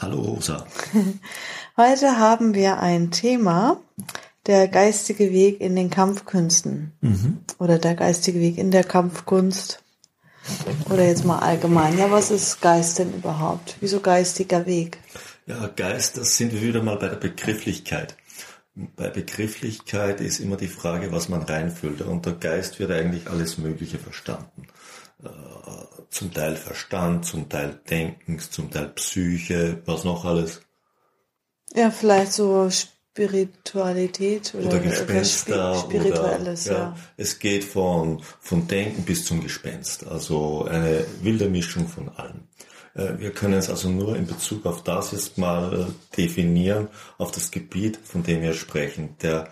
Hallo Rosa. Heute haben wir ein Thema, der geistige Weg in den Kampfkünsten mhm. oder der geistige Weg in der Kampfkunst oder jetzt mal allgemein. Ja, was ist Geist denn überhaupt? Wieso geistiger Weg? Ja, Geist, das sind wir wieder mal bei der Begrifflichkeit. Bei Begrifflichkeit ist immer die Frage, was man reinfüllt. Unter Geist wird eigentlich alles Mögliche verstanden. Äh, zum Teil Verstand, zum Teil Denkens, zum Teil Psyche, was noch alles? Ja, vielleicht so Spiritualität oder, oder Gespenster Spirituelles, oder, ja, ja. Es geht von, von Denken bis zum Gespenst, also eine wilde Mischung von allem. Äh, wir können es also nur in Bezug auf das jetzt mal definieren, auf das Gebiet, von dem wir sprechen, der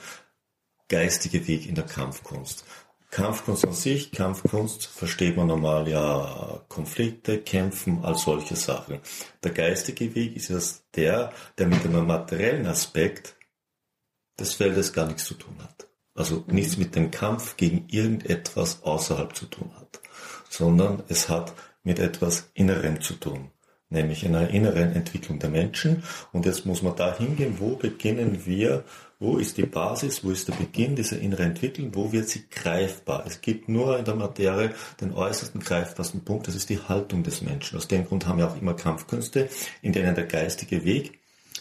geistige Weg in der Kampfkunst. Kampfkunst an sich, Kampfkunst versteht man normal ja Konflikte, Kämpfen, all solche Sachen. Der geistige Weg ist jetzt der, der mit dem materiellen Aspekt des Feldes gar nichts zu tun hat. Also nichts mit dem Kampf gegen irgendetwas außerhalb zu tun hat, sondern es hat mit etwas Innerem zu tun, nämlich einer inneren Entwicklung der Menschen. Und jetzt muss man da hingehen, wo beginnen wir wo ist die Basis? Wo ist der Beginn dieser inneren Entwicklung? Wo wird sie greifbar? Es gibt nur in der Materie den äußersten greifbarsten Punkt. Das ist die Haltung des Menschen. Aus dem Grund haben wir auch immer Kampfkünste, in denen der geistige Weg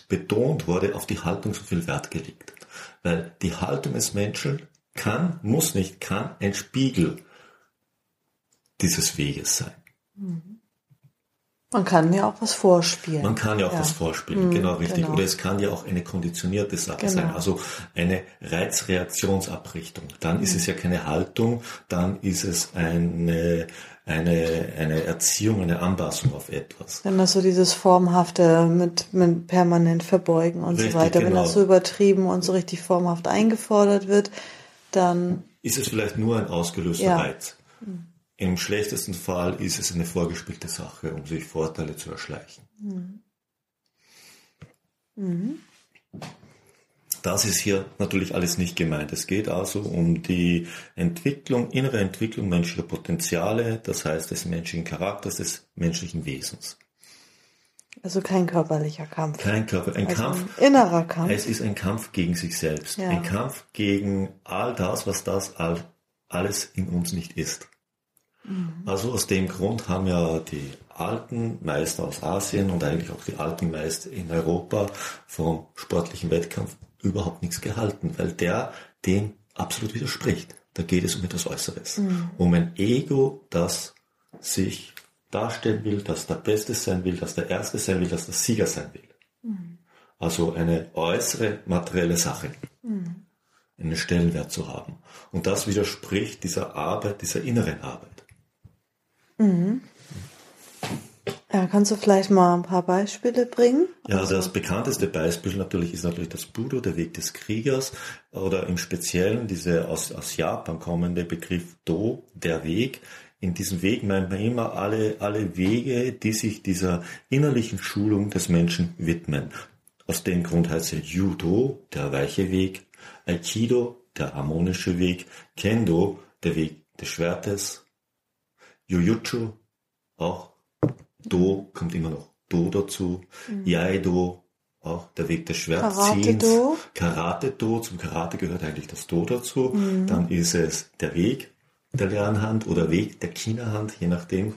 betont wurde, auf die Haltung so viel Wert gelegt. Weil die Haltung des Menschen kann, muss nicht, kann ein Spiegel dieses Weges sein. Mhm. Man kann ja auch was vorspielen. Man kann ja auch ja. was vorspielen, mhm, genau richtig. Genau. Oder es kann ja auch eine konditionierte Sache genau. sein, also eine Reizreaktionsabrichtung. Dann mhm. ist es ja keine Haltung, dann ist es eine, eine, eine Erziehung, eine Anpassung auf etwas. Wenn das so dieses Formhafte mit, mit permanent verbeugen und richtig, so weiter, genau. wenn das so übertrieben und so richtig formhaft eingefordert wird, dann ist es vielleicht nur ein ausgelöster ja. Reiz. Mhm. Im schlechtesten Fall ist es eine vorgespielte Sache, um sich Vorteile zu erschleichen. Mhm. Mhm. Das ist hier natürlich alles nicht gemeint. Es geht also um die Entwicklung, innere Entwicklung menschlicher Potenziale, das heißt des menschlichen Charakters, des menschlichen Wesens. Also kein körperlicher Kampf. Kein Körper, ein also Kampf. Ein innerer Kampf. Es ist ein Kampf gegen sich selbst. Ja. Ein Kampf gegen all das, was das all, alles in uns nicht ist. Mhm. Also aus dem Grund haben ja die alten Meister aus Asien und eigentlich auch die alten Meister in Europa vom sportlichen Wettkampf überhaupt nichts gehalten, weil der dem absolut widerspricht. Da geht es um etwas Äußeres. Mhm. Um ein Ego, das sich darstellen will, das der Beste sein will, das der Erste sein will, das der Sieger sein will. Mhm. Also eine äußere materielle Sache. Mhm. Einen Stellenwert zu haben. Und das widerspricht dieser Arbeit, dieser inneren Arbeit. Mhm. Ja, kannst du vielleicht mal ein paar Beispiele bringen? Ja, also das bekannteste Beispiel natürlich ist natürlich das Budo, der Weg des Kriegers, oder im Speziellen diese aus, aus Japan kommende Begriff Do, der Weg. In diesem Weg meint man immer alle, alle Wege, die sich dieser innerlichen Schulung des Menschen widmen. Aus dem Grund heißt er Judo, der weiche Weg, Aikido, der harmonische Weg, Kendo, der Weg des Schwertes, Jujutsu auch. Do kommt immer noch Do dazu. Mhm. Iaido auch der Weg des Schwertziehens. Karate-Do. Karate-Do. Zum Karate gehört eigentlich das Do dazu. Mhm. Dann ist es der Weg der Lernhand oder Weg der Kinderhand, je nachdem.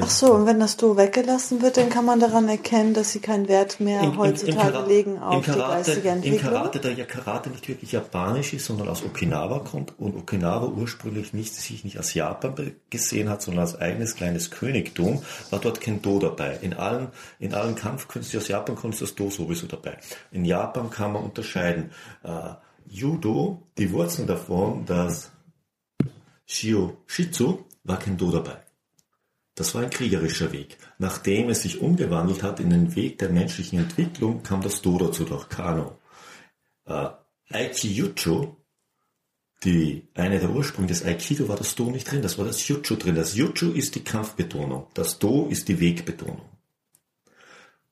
Ach so, und wenn das Do weggelassen wird, dann kann man daran erkennen, dass sie keinen Wert mehr in, heutzutage in, legen auf Karate, die geistige Entwicklung. Im Karate, da ja Karate nicht wirklich japanisch ist, sondern aus Okinawa kommt und Okinawa ursprünglich nicht, sich nicht als Japan gesehen hat, sondern als eigenes kleines Königtum, war dort kein Do dabei. In allen, in allen Kampfkünsten aus Japan kommt das Do sowieso dabei. In Japan kann man unterscheiden. Uh, Judo, die Wurzeln davon, dass Shio Shitsu war kein Do dabei. Das war ein kriegerischer Weg. Nachdem es sich umgewandelt hat in den Weg der menschlichen Entwicklung, kam das Do dazu durch Kano. Äh, Aikijucho, die, eine der Ursprünge des Aikido war das Do nicht drin, das war das Jucho drin. Das Jucho ist die Kampfbetonung, das Do ist die Wegbetonung.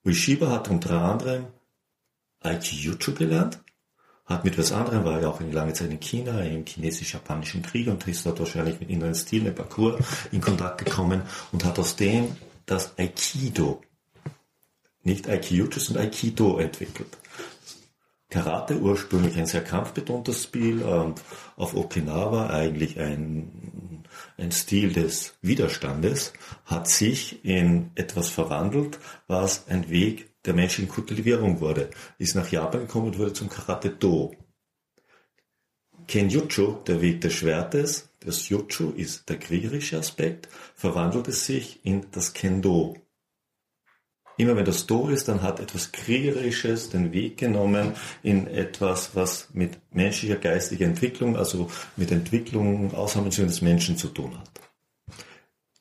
Ueshiba hat unter anderem Aikijucho gelernt, hat mit was anderem, war ja auch eine lange Zeit in China, im chinesisch-japanischen Krieg und ist dort wahrscheinlich mit inneren Stilen, Parcours in Kontakt gekommen und hat aus dem das Aikido, nicht Aikijucho, sondern Aikido entwickelt. Karate ursprünglich ein sehr kampfbetontes Spiel, ähm, auf Okinawa eigentlich ein, ein Stil des Widerstandes, hat sich in etwas verwandelt, was ein Weg der menschlichen Kultivierung wurde, ist nach Japan gekommen und wurde zum Karate Do. Kenjutsu, der Weg des Schwertes, das Jutsu ist der kriegerische Aspekt, verwandelt es sich in das Kendo. Immer wenn das Do ist, dann hat etwas Kriegerisches den Weg genommen in etwas, was mit menschlicher geistiger Entwicklung, also mit Entwicklung, Aushandlung des Menschen zu tun hat.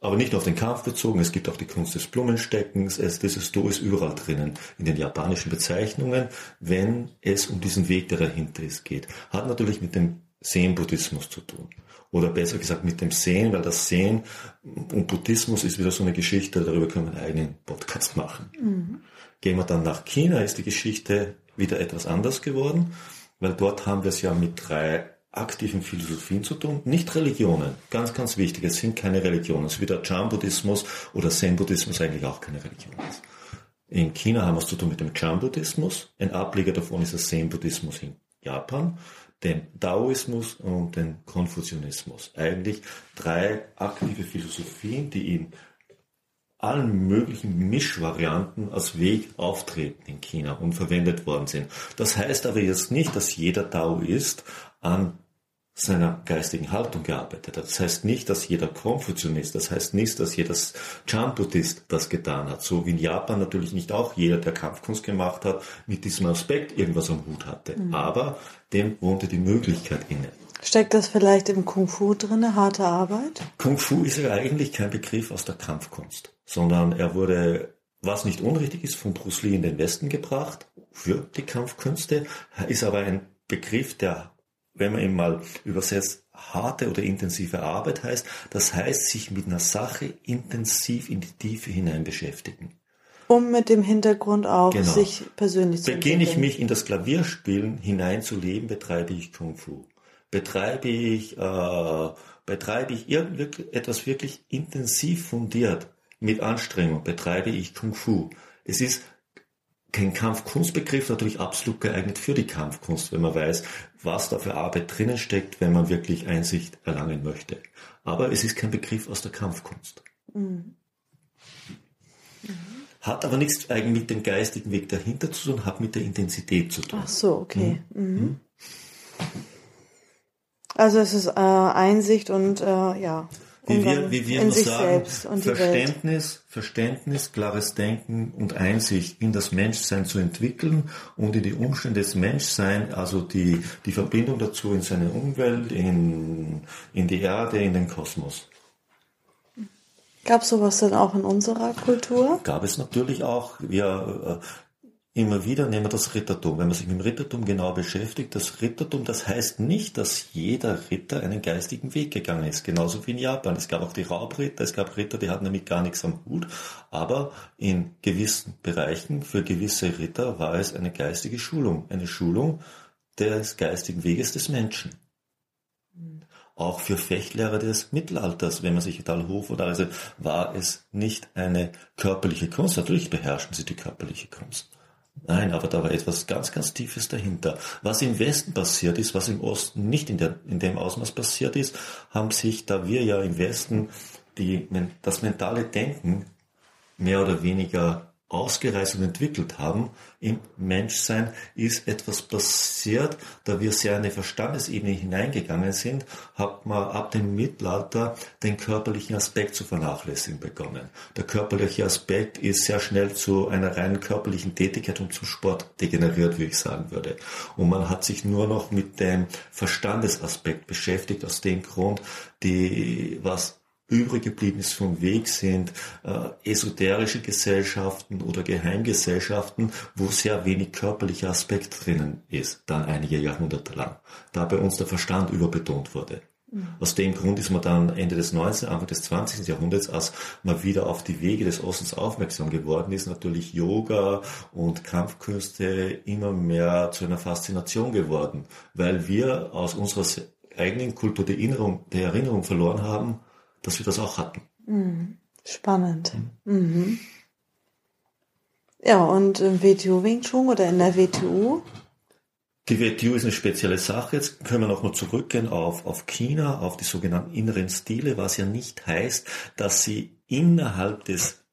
Aber nicht nur auf den Kampf bezogen, es gibt auch die Kunst des Blumensteckens, es, Do ist überall drinnen, in den japanischen Bezeichnungen, wenn es um diesen Weg, der dahinter ist, geht. Hat natürlich mit dem Zen-Buddhismus zu tun. Oder besser gesagt mit dem Sehen, weil das Sehen und Buddhismus ist wieder so eine Geschichte, darüber können wir einen eigenen Podcast machen. Mhm. Gehen wir dann nach China, ist die Geschichte wieder etwas anders geworden, weil dort haben wir es ja mit drei aktiven Philosophien zu tun, nicht Religionen. Ganz, ganz wichtig, es sind keine Religionen. Es ist wie der Chan-Buddhismus oder Zen-Buddhismus eigentlich auch keine Religion ist. In China haben wir es zu tun mit dem Chan-Buddhismus. Ein Ableger davon ist der Zen-Buddhismus in Japan, dem Daoismus und dem Konfuzianismus. Eigentlich drei aktive Philosophien, die in allen möglichen Mischvarianten als Weg auftreten in China und verwendet worden sind. Das heißt aber jetzt nicht, dass jeder Taoist an seiner geistigen Haltung gearbeitet hat. Das heißt nicht, dass jeder Konfuzianist, das heißt nicht, dass jeder Chan-Buddhist das getan hat. So wie in Japan natürlich nicht auch jeder, der Kampfkunst gemacht hat, mit diesem Aspekt irgendwas am Hut hatte. Mhm. Aber dem wohnte die Möglichkeit inne. Steckt das vielleicht im Kung Fu drin, harte Arbeit? Kung Fu ist ja eigentlich kein Begriff aus der Kampfkunst, sondern er wurde, was nicht unrichtig ist, von Bruce Lee in den Westen gebracht für die Kampfkünste, ist aber ein Begriff, der wenn man ihn mal übersetzt, harte oder intensive Arbeit heißt, das heißt, sich mit einer Sache intensiv in die Tiefe hinein beschäftigen. Um mit dem Hintergrund auch genau. sich persönlich zu Beginne ich mich in das Klavierspielen hineinzuleben, betreibe ich Kung Fu. Betreibe ich, äh, betreibe ich irgendetwas wirklich intensiv fundiert mit Anstrengung, betreibe ich Kung Fu. Es ist kein Kampfkunstbegriff, natürlich absolut geeignet für die Kampfkunst, wenn man weiß, was da für Arbeit drinnen steckt, wenn man wirklich Einsicht erlangen möchte. Aber es ist kein Begriff aus der Kampfkunst. Mhm. Hat aber nichts eigentlich mit dem geistigen Weg dahinter zu tun, hat mit der Intensität zu tun. Ach so, okay. Mhm. Mhm. Also es ist äh, Einsicht und äh, ja wie wir, wie wir immer sagen, Verständnis, Verständnis, klares Denken und Einsicht in das Menschsein zu entwickeln und in die Umstände des Menschseins, also die, die Verbindung dazu in seine Umwelt, in, in die Erde, in den Kosmos. Gab es sowas denn auch in unserer Kultur? Gab es natürlich auch. Wir, äh, immer wieder nehmen wir das Rittertum. Wenn man sich mit dem Rittertum genau beschäftigt, das Rittertum, das heißt nicht, dass jeder Ritter einen geistigen Weg gegangen ist. Genauso wie in Japan. Es gab auch die Raubritter, es gab Ritter, die hatten damit gar nichts am Hut. Aber in gewissen Bereichen, für gewisse Ritter war es eine geistige Schulung. Eine Schulung des geistigen Weges des Menschen. Auch für Fechtlehrer des Mittelalters, wenn man sich Talhof oder also, war es nicht eine körperliche Kunst. Natürlich beherrschen sie die körperliche Kunst. Nein, aber da war etwas ganz, ganz Tiefes dahinter. Was im Westen passiert ist, was im Osten nicht in, der, in dem Ausmaß passiert ist, haben sich, da wir ja im Westen die, das mentale Denken mehr oder weniger ausgereist und entwickelt haben im Menschsein, ist etwas passiert, da wir sehr in eine Verstandesebene hineingegangen sind, hat man ab dem Mittelalter den körperlichen Aspekt zu vernachlässigen begonnen. Der körperliche Aspekt ist sehr schnell zu einer rein körperlichen Tätigkeit und zum Sport degeneriert, wie ich sagen würde. Und man hat sich nur noch mit dem Verstandesaspekt beschäftigt, aus dem Grund, die, was übrig geblieben ist vom Weg sind äh, esoterische Gesellschaften oder Geheimgesellschaften, wo sehr wenig körperlicher Aspekt drinnen ist, dann einige Jahrhunderte lang, da bei uns der Verstand überbetont wurde. Mhm. Aus dem Grund ist man dann Ende des 19., Anfang des 20. Jahrhunderts, als man wieder auf die Wege des Ostens aufmerksam geworden ist, natürlich Yoga und Kampfkünste immer mehr zu einer Faszination geworden, weil wir aus unserer eigenen Kultur der Erinnerung, der Erinnerung verloren haben, dass wir das auch hatten. Mhm. Spannend. Mhm. mhm. Ja, und im WTO Wing Chun oder in der WTO? Die WTO ist eine spezielle Sache. Jetzt können wir nochmal zurückgehen auf, auf China, auf die sogenannten inneren Stile, was ja nicht heißt, dass sie innerhalb des,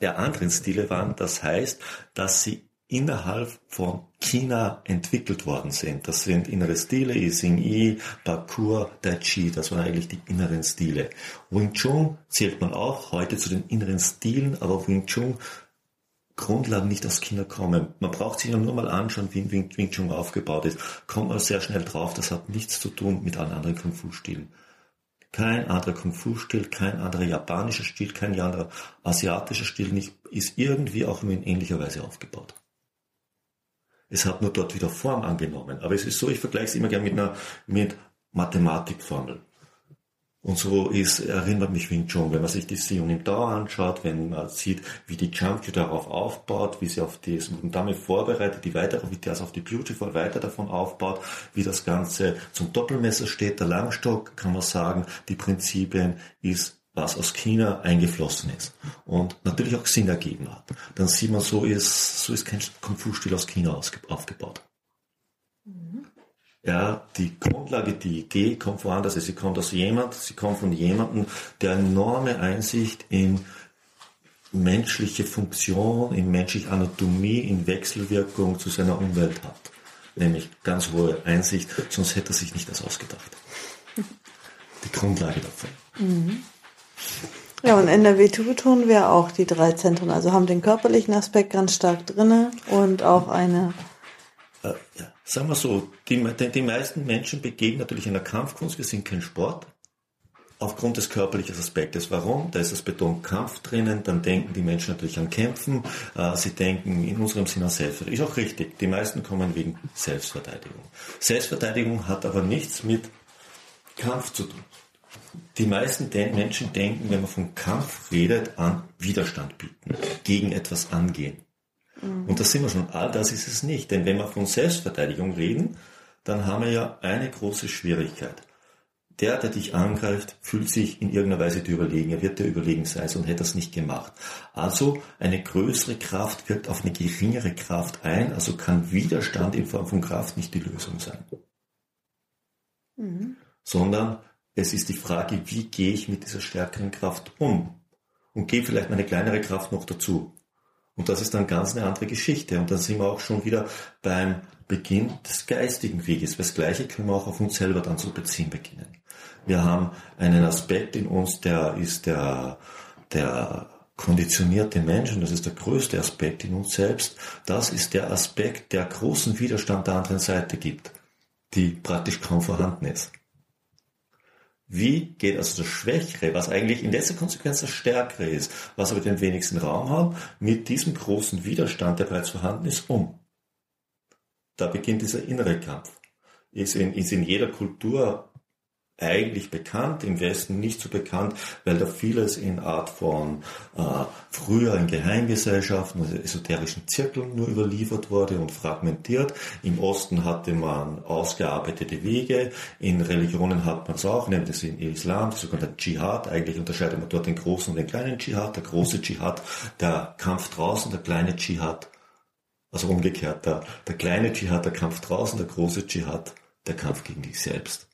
der anderen Stile waren. Das heißt, dass sie innerhalb von China entwickelt worden sind. Das sind innere Stile, Ising Yi, Bakur, Tai Chi, das waren eigentlich die inneren Stile. Wing Chun zählt man auch heute zu den inneren Stilen, aber Wing Chun Grundlagen nicht aus China kommen. Man braucht sich nur mal anschauen, wie Wing, Wing Chun aufgebaut ist. Kommt man sehr schnell drauf, das hat nichts zu tun mit allen anderen Kung-Fu-Stilen. Kein anderer Kung-Fu-Stil, kein anderer japanischer Stil, kein anderer asiatischer Stil nicht, ist irgendwie auch in ähnlicher Weise aufgebaut. Es hat nur dort wieder Form angenommen. Aber es ist so, ich vergleiche es immer gerne mit einer mit Mathematikformel. Und so ist, erinnert mich Wing Chun, wenn man sich die Sion im Dao anschaut, wenn man sieht, wie die Junkie darauf aufbaut, wie sie auf die Dame vorbereitet, die weitere, wie das auf die Beautiful weiter davon aufbaut, wie das Ganze zum Doppelmesser steht, der Langstock, kann man sagen, die Prinzipien ist was aus China eingeflossen ist und natürlich auch Sinn ergeben hat. Dann sieht man, so ist, so ist kein Kung-Fu-Stil aus China aufgebaut. Mhm. Ja, die Grundlage, die Idee kommt woanders. Sie kommt aus jemand, sie kommt von jemandem, der enorme Einsicht in menschliche Funktion, in menschliche Anatomie, in Wechselwirkung zu seiner Umwelt hat. Nämlich ganz hohe Einsicht, sonst hätte er sich nicht das ausgedacht. Die Grundlage davon. Mhm. Ja, und in der WTU tun wir auch die drei Zentren, also haben den körperlichen Aspekt ganz stark drinne und auch eine. Äh, sagen wir so, die, die, die meisten Menschen begegnen natürlich einer Kampfkunst, wir sind kein Sport, aufgrund des körperlichen Aspektes. Warum? Da ist das Beton Kampf drinnen, dann denken die Menschen natürlich an Kämpfen, äh, sie denken in unserem Sinne an Selbstverteidigung. Ist auch richtig, die meisten kommen wegen Selbstverteidigung. Selbstverteidigung hat aber nichts mit Kampf zu tun. Die meisten Menschen denken, wenn man von Kampf redet, an Widerstand bieten, gegen etwas angehen. Mhm. Und das sind wir schon, all das ist es nicht. Denn wenn wir von Selbstverteidigung reden, dann haben wir ja eine große Schwierigkeit. Der, der dich angreift, fühlt sich in irgendeiner Weise dir überlegen. Er wird dir überlegen sein, und hätte das nicht gemacht. Also eine größere Kraft wirkt auf eine geringere Kraft ein, also kann Widerstand in Form von Kraft nicht die Lösung sein. Mhm. Sondern es ist die Frage, wie gehe ich mit dieser stärkeren Kraft um? Und gebe vielleicht meine kleinere Kraft noch dazu. Und das ist dann ganz eine andere Geschichte. Und dann sind wir auch schon wieder beim Beginn des geistigen Weges. Das Gleiche können wir auch auf uns selber dann zu beziehen beginnen. Wir haben einen Aspekt in uns, der ist der, der konditionierte Mensch, und das ist der größte Aspekt in uns selbst. Das ist der Aspekt, der großen Widerstand der anderen Seite gibt, die praktisch kaum vorhanden ist. Wie geht also das Schwächere, was eigentlich in letzter Konsequenz das Stärkere ist, was aber den wenigsten Raum hat, mit diesem großen Widerstand, der bereits vorhanden ist, um? Da beginnt dieser innere Kampf. Ist in, ist in jeder Kultur eigentlich bekannt, im Westen nicht so bekannt, weil da vieles in Art von äh, früher in Geheimgesellschaften, also esoterischen Zirkeln nur überliefert wurde und fragmentiert. Im Osten hatte man ausgearbeitete Wege, in Religionen hat man es auch, nämlich im Islam, das sogenannte Dschihad. Eigentlich unterscheidet man dort den großen und den kleinen Dschihad. Der große Dschihad, der Kampf draußen, der kleine Dschihad, also umgekehrt, der, der kleine Dschihad, der Kampf draußen, der große Dschihad, der Kampf gegen dich selbst.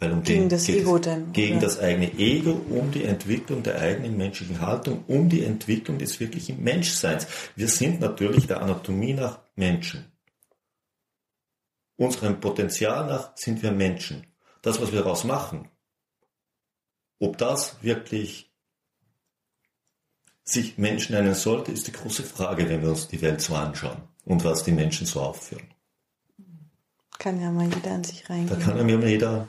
Weil um gegen den, das Ego denn? Gegen oder? das eigene Ego, um die Entwicklung der eigenen menschlichen Haltung, um die Entwicklung des wirklichen Menschseins. Wir sind natürlich der Anatomie nach Menschen. Unserem Potenzial nach sind wir Menschen. Das, was wir daraus machen, ob das wirklich sich Menschen nennen sollte, ist die große Frage, wenn wir uns die Welt so anschauen und was die Menschen so aufführen. Kann ja mal jeder an sich reingehen. Da kann ja mal jeder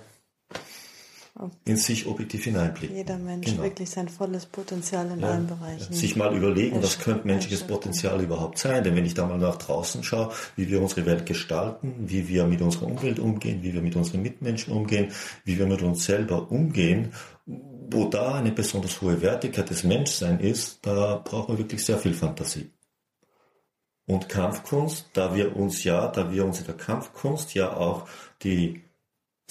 in sich objektiv hineinblicken. Jeder Mensch genau. wirklich sein volles Potenzial in ja, allen Bereichen. Sich mal überlegen, was könnte menschliches Potenzial überhaupt sein? Denn wenn ich da mal nach draußen schaue, wie wir unsere Welt gestalten, wie wir mit unserer Umwelt umgehen, wie wir mit unseren Mitmenschen umgehen, wie wir mit uns selber umgehen, wo da eine besonders hohe Wertigkeit des Menschseins ist, da brauchen wir wirklich sehr viel Fantasie. Und Kampfkunst, da wir uns ja, da wir uns in der Kampfkunst ja auch die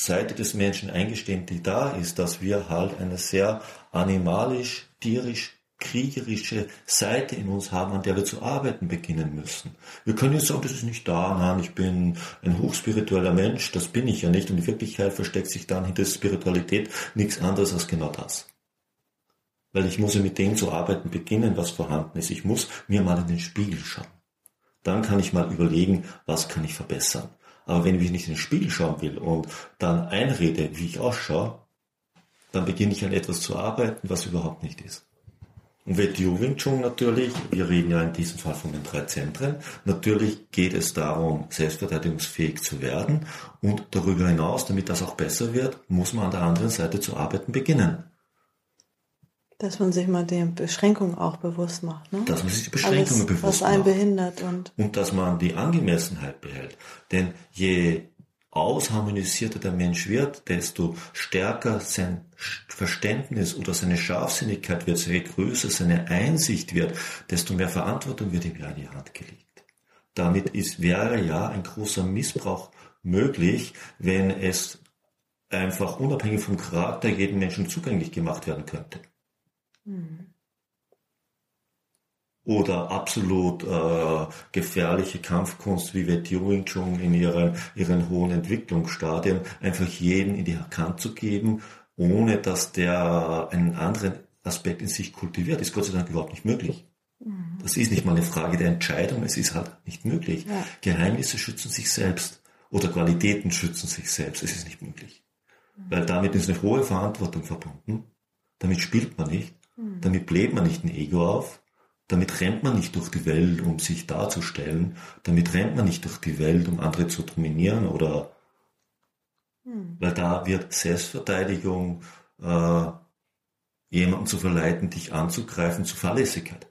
Seite des Menschen eingestehen, die da ist, dass wir halt eine sehr animalisch, tierisch, kriegerische Seite in uns haben, an der wir zu arbeiten beginnen müssen. Wir können jetzt sagen, das ist nicht da, nein, ich bin ein hochspiritueller Mensch, das bin ich ja nicht. Und in Wirklichkeit versteckt sich dann hinter Spiritualität nichts anderes als genau das. Weil ich muss ja mit dem zu arbeiten beginnen, was vorhanden ist. Ich muss mir mal in den Spiegel schauen. Dann kann ich mal überlegen, was kann ich verbessern. Aber wenn ich nicht in den Spiegel schauen will und dann einrede, wie ich ausschaue, dann beginne ich an etwas zu arbeiten, was überhaupt nicht ist. Und WTO Wing Chun natürlich, wir reden ja in diesem Fall von den drei Zentren, natürlich geht es darum, selbstverteidigungsfähig zu werden und darüber hinaus, damit das auch besser wird, muss man an der anderen Seite zu arbeiten beginnen. Dass man sich mal der Beschränkung auch bewusst macht. Ne? Dass man sich die Beschränkungen Alles, bewusst was einen macht. behindert. Und, und dass man die Angemessenheit behält. Denn je ausharmonisierter der Mensch wird, desto stärker sein Verständnis oder seine Scharfsinnigkeit wird, je größer seine Einsicht wird, desto mehr Verantwortung wird ihm ja in die Hand gelegt. Damit ist, wäre ja ein großer Missbrauch möglich, wenn es einfach unabhängig vom Charakter jedem Menschen zugänglich gemacht werden könnte. Oder absolut äh, gefährliche Kampfkunst wie Wet Wing Chun in ihren, ihren hohen Entwicklungsstadien einfach jeden in die Hand zu geben, ohne dass der einen anderen Aspekt in sich kultiviert, ist Gott sei Dank überhaupt nicht möglich. Mhm. Das ist nicht mal eine Frage der Entscheidung, es ist halt nicht möglich. Ja. Geheimnisse schützen sich selbst oder Qualitäten schützen sich selbst, es ist nicht möglich. Mhm. Weil damit ist eine hohe Verantwortung verbunden, damit spielt man nicht hm. Damit bläht man nicht ein Ego auf, damit rennt man nicht durch die Welt, um sich darzustellen, damit rennt man nicht durch die Welt, um andere zu dominieren oder hm. weil da wird Selbstverteidigung äh, jemanden zu verleiten, dich anzugreifen, zu Fahrlässigkeit.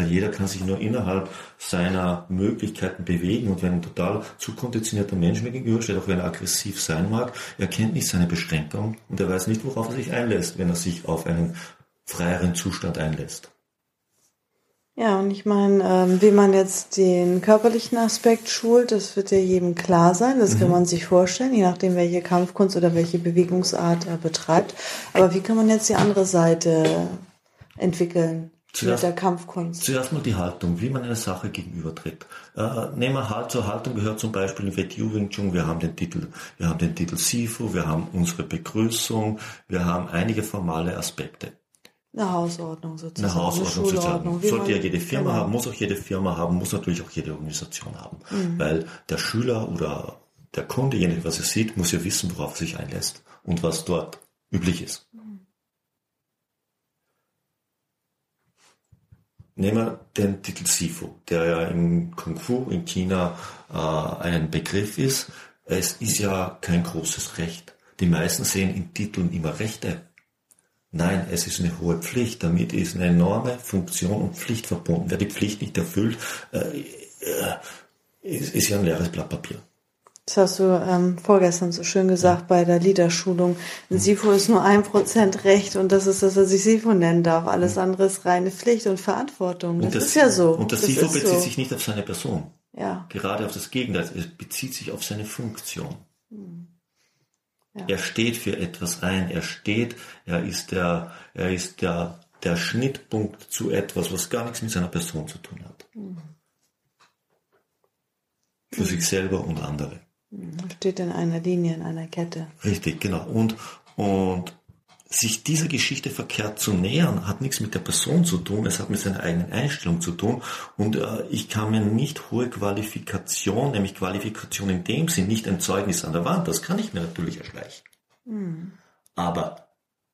Weil jeder kann sich nur innerhalb seiner Möglichkeiten bewegen und wenn ein total zu konditionierter Mensch mir gegenübersteht, auch wenn er aggressiv sein mag, er kennt nicht seine Beschränkung und er weiß nicht, worauf er sich einlässt, wenn er sich auf einen freieren Zustand einlässt. Ja, und ich meine, ähm, wie man jetzt den körperlichen Aspekt schult, das wird ja jedem klar sein, das mhm. kann man sich vorstellen, je nachdem, welche Kampfkunst oder welche Bewegungsart er betreibt. Aber wie kann man jetzt die andere Seite entwickeln? Zuerst, mit der Kampfkunst. Zuerst mal die Haltung, wie man einer Sache gegenübertritt. Äh, nehmen wir halt zur Haltung gehört zum Beispiel in Wetyu Wing Chun, wir haben den Titel, wir haben den Titel Sifu, wir haben unsere Begrüßung, wir haben einige formale Aspekte. Eine Hausordnung sozusagen. Eine Hausordnung eine sozusagen. Sollte ja jede Firma genau. haben, muss auch jede Firma haben, muss natürlich auch jede Organisation haben. Mhm. Weil der Schüler oder der Kunde, je was er sieht, muss ja wissen, worauf er sich einlässt und was dort üblich ist. Nehmen wir den Titel Sifu, der ja im Kung Fu in China äh, ein Begriff ist. Es ist ja kein großes Recht. Die meisten sehen in Titeln immer Rechte. Nein, es ist eine hohe Pflicht. Damit ist eine enorme Funktion und Pflicht verbunden. Wer die Pflicht nicht erfüllt, äh, äh, ist, ist ja ein leeres Blatt Papier. Das hast du ähm, vorgestern so schön gesagt bei der Liederschulung. Ein SIFO ist nur ein Prozent Recht und das ist das, was ich SIFO nennen darf. Alles andere ist reine Pflicht und Verantwortung. Das, das ist ja so. Und das, das SIFO bezieht so. sich nicht auf seine Person. Ja. Gerade auf das Gegenteil. Es bezieht sich auf seine Funktion. Hm. Ja. Er steht für etwas ein. Er steht, er ist der, er ist der, der Schnittpunkt zu etwas, was gar nichts mit seiner Person zu tun hat. Hm. Für sich selber und andere. Steht in einer Linie, in einer Kette. Richtig, genau. Und, und sich dieser Geschichte verkehrt zu nähern, hat nichts mit der Person zu tun, es hat mit seiner eigenen Einstellung zu tun. Und äh, ich kann mir nicht hohe Qualifikation, nämlich Qualifikation in dem Sinn, nicht ein Zeugnis an der Wand, das kann ich mir natürlich erschleichen. Mhm. Aber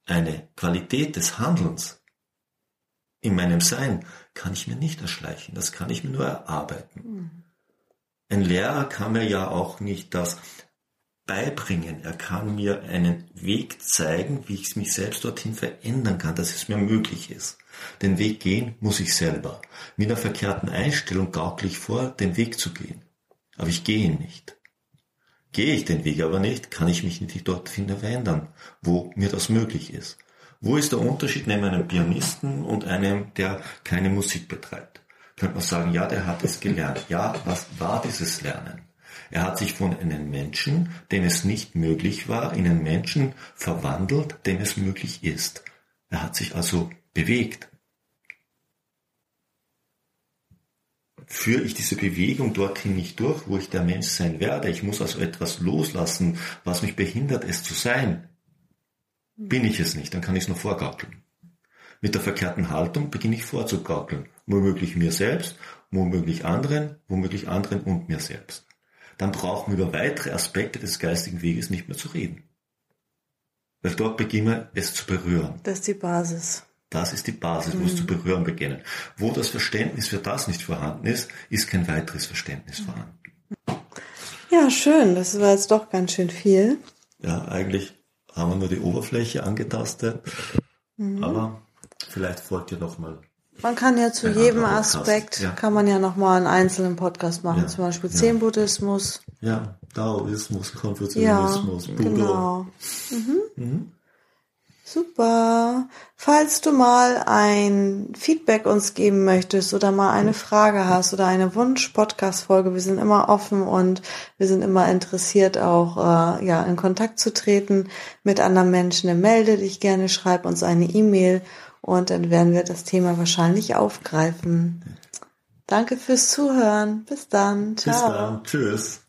eine Qualität des Handelns in meinem Sein kann ich mir nicht erschleichen, das kann ich mir nur erarbeiten. Mhm. Ein Lehrer kann mir ja auch nicht das beibringen. Er kann mir einen Weg zeigen, wie ich mich selbst dorthin verändern kann, dass es mir möglich ist. Den Weg gehen muss ich selber. Mit einer verkehrten Einstellung gaukle ich vor, den Weg zu gehen. Aber ich gehe ihn nicht. Gehe ich den Weg aber nicht, kann ich mich nicht dorthin verändern, wo mir das möglich ist. Wo ist der Unterschied neben einem Pianisten und einem, der keine Musik betreibt? Könnte man sagen, ja, der hat es gelernt. Ja, was war dieses Lernen? Er hat sich von einem Menschen, dem es nicht möglich war, in einen Menschen verwandelt, dem es möglich ist. Er hat sich also bewegt. Führe ich diese Bewegung dorthin nicht durch, wo ich der Mensch sein werde? Ich muss also etwas loslassen, was mich behindert, es zu sein. Bin ich es nicht, dann kann ich es nur vorgaukeln. Mit der verkehrten Haltung beginne ich vorzugaukeln. Womöglich mir selbst, womöglich anderen, womöglich anderen und mir selbst dann brauchen wir über weitere Aspekte des geistigen Weges nicht mehr zu reden. Weil dort beginnen wir es zu berühren. Das ist die Basis. Das ist die Basis, wo mhm. es zu berühren beginnen. Wo das Verständnis für das nicht vorhanden ist, ist kein weiteres Verständnis vorhanden. Ja, schön. Das war jetzt doch ganz schön viel. Ja, eigentlich haben wir nur die Oberfläche angetastet. Mhm. Aber vielleicht folgt ihr noch mal man kann ja zu jedem Aspekt, ja. kann man ja nochmal einen einzelnen Podcast machen, ja. zum Beispiel ja. Zen-Buddhismus. Ja, Daoismus, Konfuzianismus, ja, Buddha. Genau. Mhm. Mhm. Super. Falls du mal ein Feedback uns geben möchtest oder mal eine Frage hast oder eine Wunsch-Podcast-Folge, wir sind immer offen und wir sind immer interessiert, auch äh, ja in Kontakt zu treten mit anderen Menschen. Melde dich gerne, schreib uns eine E-Mail und dann werden wir das Thema wahrscheinlich aufgreifen. Danke fürs Zuhören. Bis dann. Ciao. Bis dann. Tschüss.